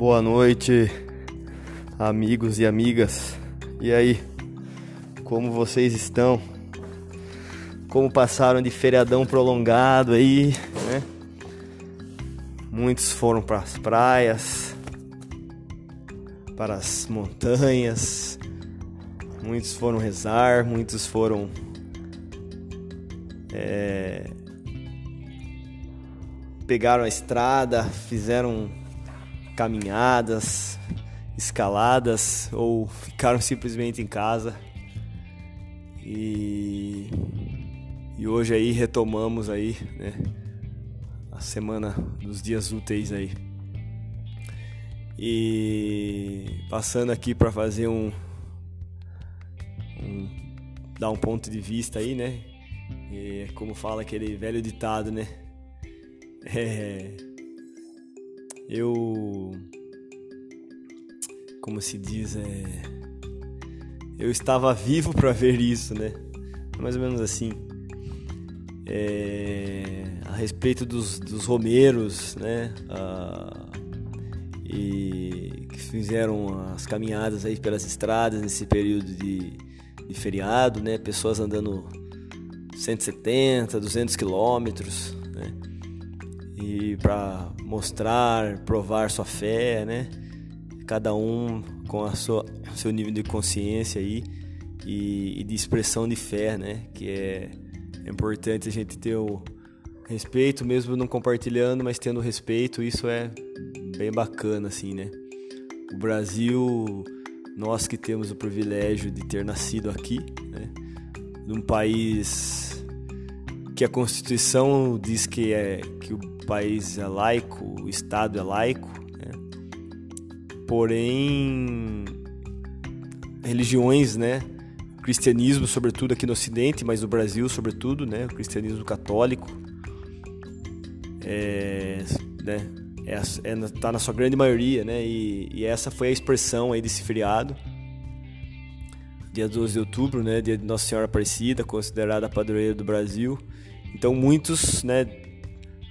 Boa noite, amigos e amigas. E aí, como vocês estão? Como passaram de feriadão prolongado aí, né? Muitos foram para as praias, para as montanhas, muitos foram rezar, muitos foram é, pegaram a estrada, fizeram caminhadas, escaladas ou ficaram simplesmente em casa. E, e hoje aí retomamos aí, né, a semana dos dias úteis aí. E passando aqui para fazer um, um dar um ponto de vista aí, né? E como fala aquele velho ditado, né? É, eu. Como se diz, é. Eu estava vivo para ver isso, né? Mais ou menos assim. É, a respeito dos, dos romeiros, né? Ah, e que fizeram as caminhadas aí pelas estradas nesse período de, de feriado, né? Pessoas andando 170, 200 quilômetros? E para mostrar, provar sua fé, né? Cada um com a sua seu nível de consciência aí e, e de expressão de fé, né? Que é, é importante a gente ter o respeito, mesmo não compartilhando, mas tendo respeito, isso é bem bacana, assim, né? O Brasil, nós que temos o privilégio de ter nascido aqui, né? Num país que a Constituição diz que é que o país é laico, o Estado é laico, né? porém religiões, né? O cristianismo, sobretudo aqui no Ocidente, mas no Brasil, sobretudo, né? O cristianismo católico é, né? É, é, tá na sua grande maioria, né? E, e, essa foi a expressão aí desse feriado, dia 12 de outubro, né? Dia de Nossa Senhora Aparecida, considerada a padroeira do Brasil. Então muitos, né?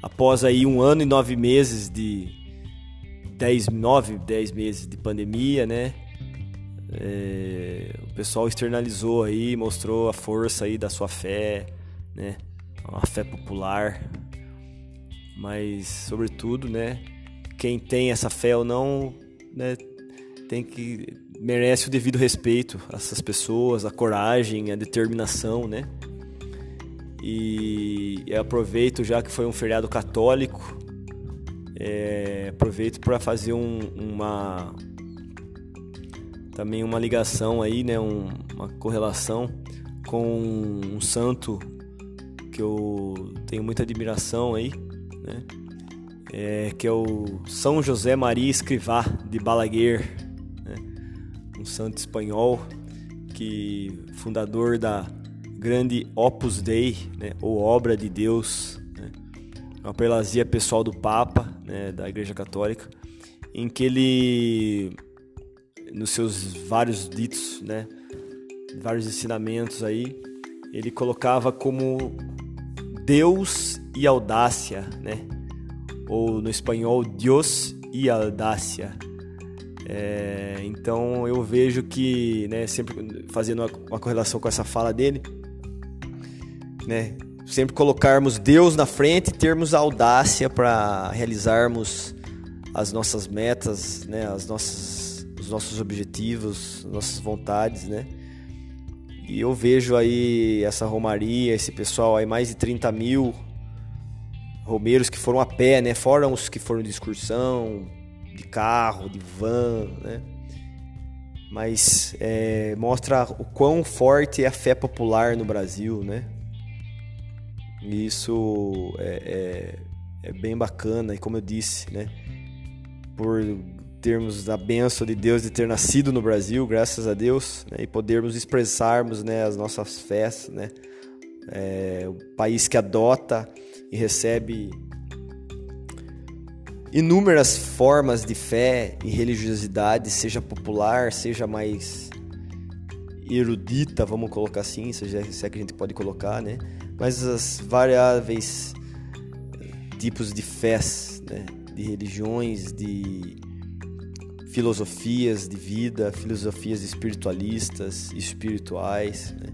após aí um ano e nove meses de dez, nove, dez meses de pandemia, né? É, o pessoal externalizou aí, mostrou a força aí da sua fé, né? Uma fé popular, mas sobretudo, né? Quem tem essa fé ou não, né? Tem que merece o devido respeito a essas pessoas, a coragem, a determinação, né? E aproveito já que foi um feriado católico, é, aproveito para fazer um, uma também uma ligação aí, né, um, uma correlação com um santo que eu tenho muita admiração aí, né, é, que é o São José Maria Escrivá de Balaguer, né, um santo espanhol que fundador da grande Opus Dei, né, ou Obra de Deus, né, uma prelazia pessoal do Papa, né, da Igreja Católica, em que ele, nos seus vários ditos, né, vários ensinamentos aí, ele colocava como Deus e audácia, né, ou no espanhol Dios e audácia. É, então eu vejo que, né, sempre fazendo uma, uma correlação com essa fala dele, né? Sempre colocarmos Deus na frente, termos audácia para realizarmos as nossas metas, né? As nossas, os nossos objetivos, nossas vontades, né? E eu vejo aí essa romaria, esse pessoal aí, mais de 30 mil romeiros que foram a pé, né? Fora os que foram de excursão, de carro, de van, né? Mas é, mostra o quão forte é a fé popular no Brasil, né? E isso é, é, é, bem bacana, e como eu disse, né? Por termos a benção de Deus de ter nascido no Brasil, graças a Deus, né? e podermos expressarmos né, as nossas festas, né? É, o país que adota e recebe inúmeras formas de fé e religiosidade, seja popular, seja mais erudita, vamos colocar assim, seja, se é que a gente pode colocar, né? Mas as variáveis tipos de fés, né? de religiões, de filosofias de vida, filosofias espiritualistas, espirituais. Né?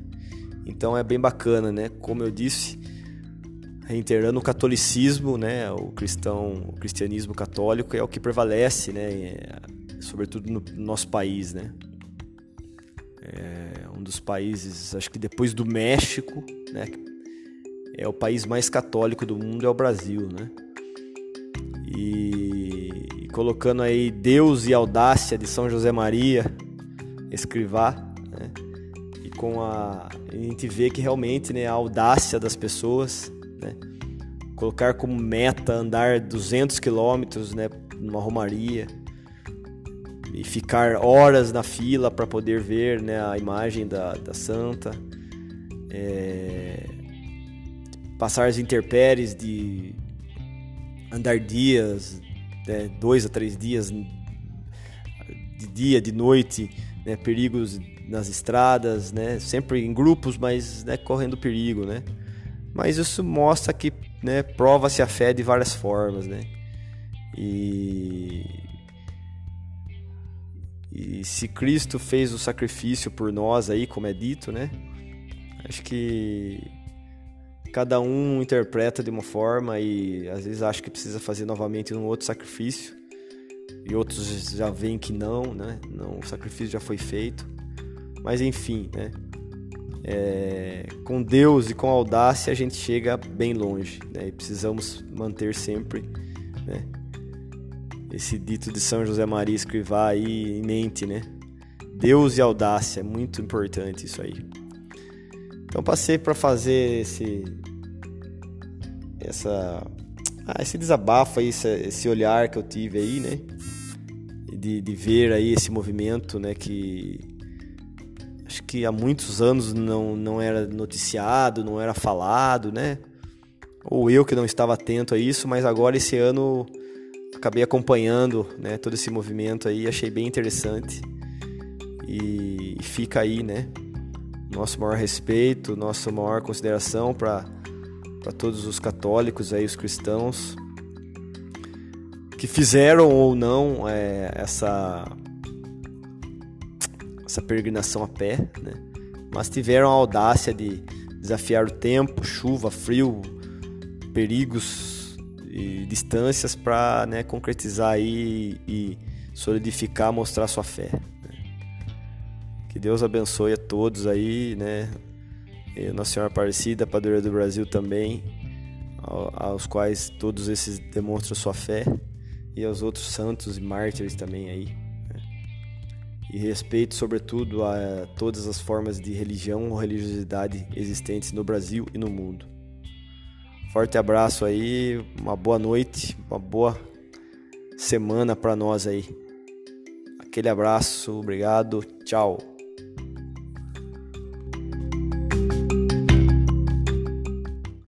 Então é bem bacana, né? Como eu disse, reiterando o catolicismo, né? O cristão, o cristianismo católico é o que prevalece, né? É, sobretudo no nosso país, né? É um dos países, acho que depois do México, né? É o país mais católico do mundo é o Brasil, né? E, e colocando aí Deus e audácia de São José Maria, escrivá, né? E com a a gente vê que realmente, né, a audácia das pessoas, né? Colocar como meta andar 200 quilômetros, né, numa romaria, e ficar horas na fila para poder ver né, a imagem da, da santa, é, passar as interpéries de andar dias, né, dois a três dias, de dia, de noite, né, perigos nas estradas, né, sempre em grupos, mas né, correndo perigo, né. Mas isso mostra que né, prova-se a fé de várias formas, né. E e se Cristo fez o sacrifício por nós aí, como é dito, né? Acho que cada um interpreta de uma forma e às vezes acha que precisa fazer novamente um outro sacrifício. E outros já veem que não, né? Não, o sacrifício já foi feito. Mas enfim, né? É, com Deus e com audácia a gente chega bem longe, né? E precisamos manter sempre, né? esse dito de São José Maria Escrivá aí em mente, né? Deus e audácia, é muito importante isso aí. Então passei para fazer esse essa ah, esse desabafo aí, esse, esse, olhar que eu tive aí, né? De, de ver aí esse movimento, né? Que acho que há muitos anos não, não era noticiado, não era falado, né? Ou eu que não estava atento a isso, mas agora esse ano acabei acompanhando né, todo esse movimento aí, achei bem interessante. E fica aí, né? Nosso maior respeito, nossa maior consideração para todos os católicos aí, os cristãos que fizeram ou não é, essa essa peregrinação a pé, né? Mas tiveram a audácia de desafiar o tempo, chuva, frio, perigos e distâncias para né, concretizar aí e solidificar, mostrar sua fé. Deus abençoe a todos aí, né? E Nossa Senhora Aparecida, Padroeira do Brasil também, aos quais todos esses demonstram sua fé e aos outros santos e mártires também aí. Né? E respeito, sobretudo, a todas as formas de religião ou religiosidade existentes no Brasil e no mundo. Forte abraço aí, uma boa noite, uma boa semana para nós aí. Aquele abraço, obrigado, tchau.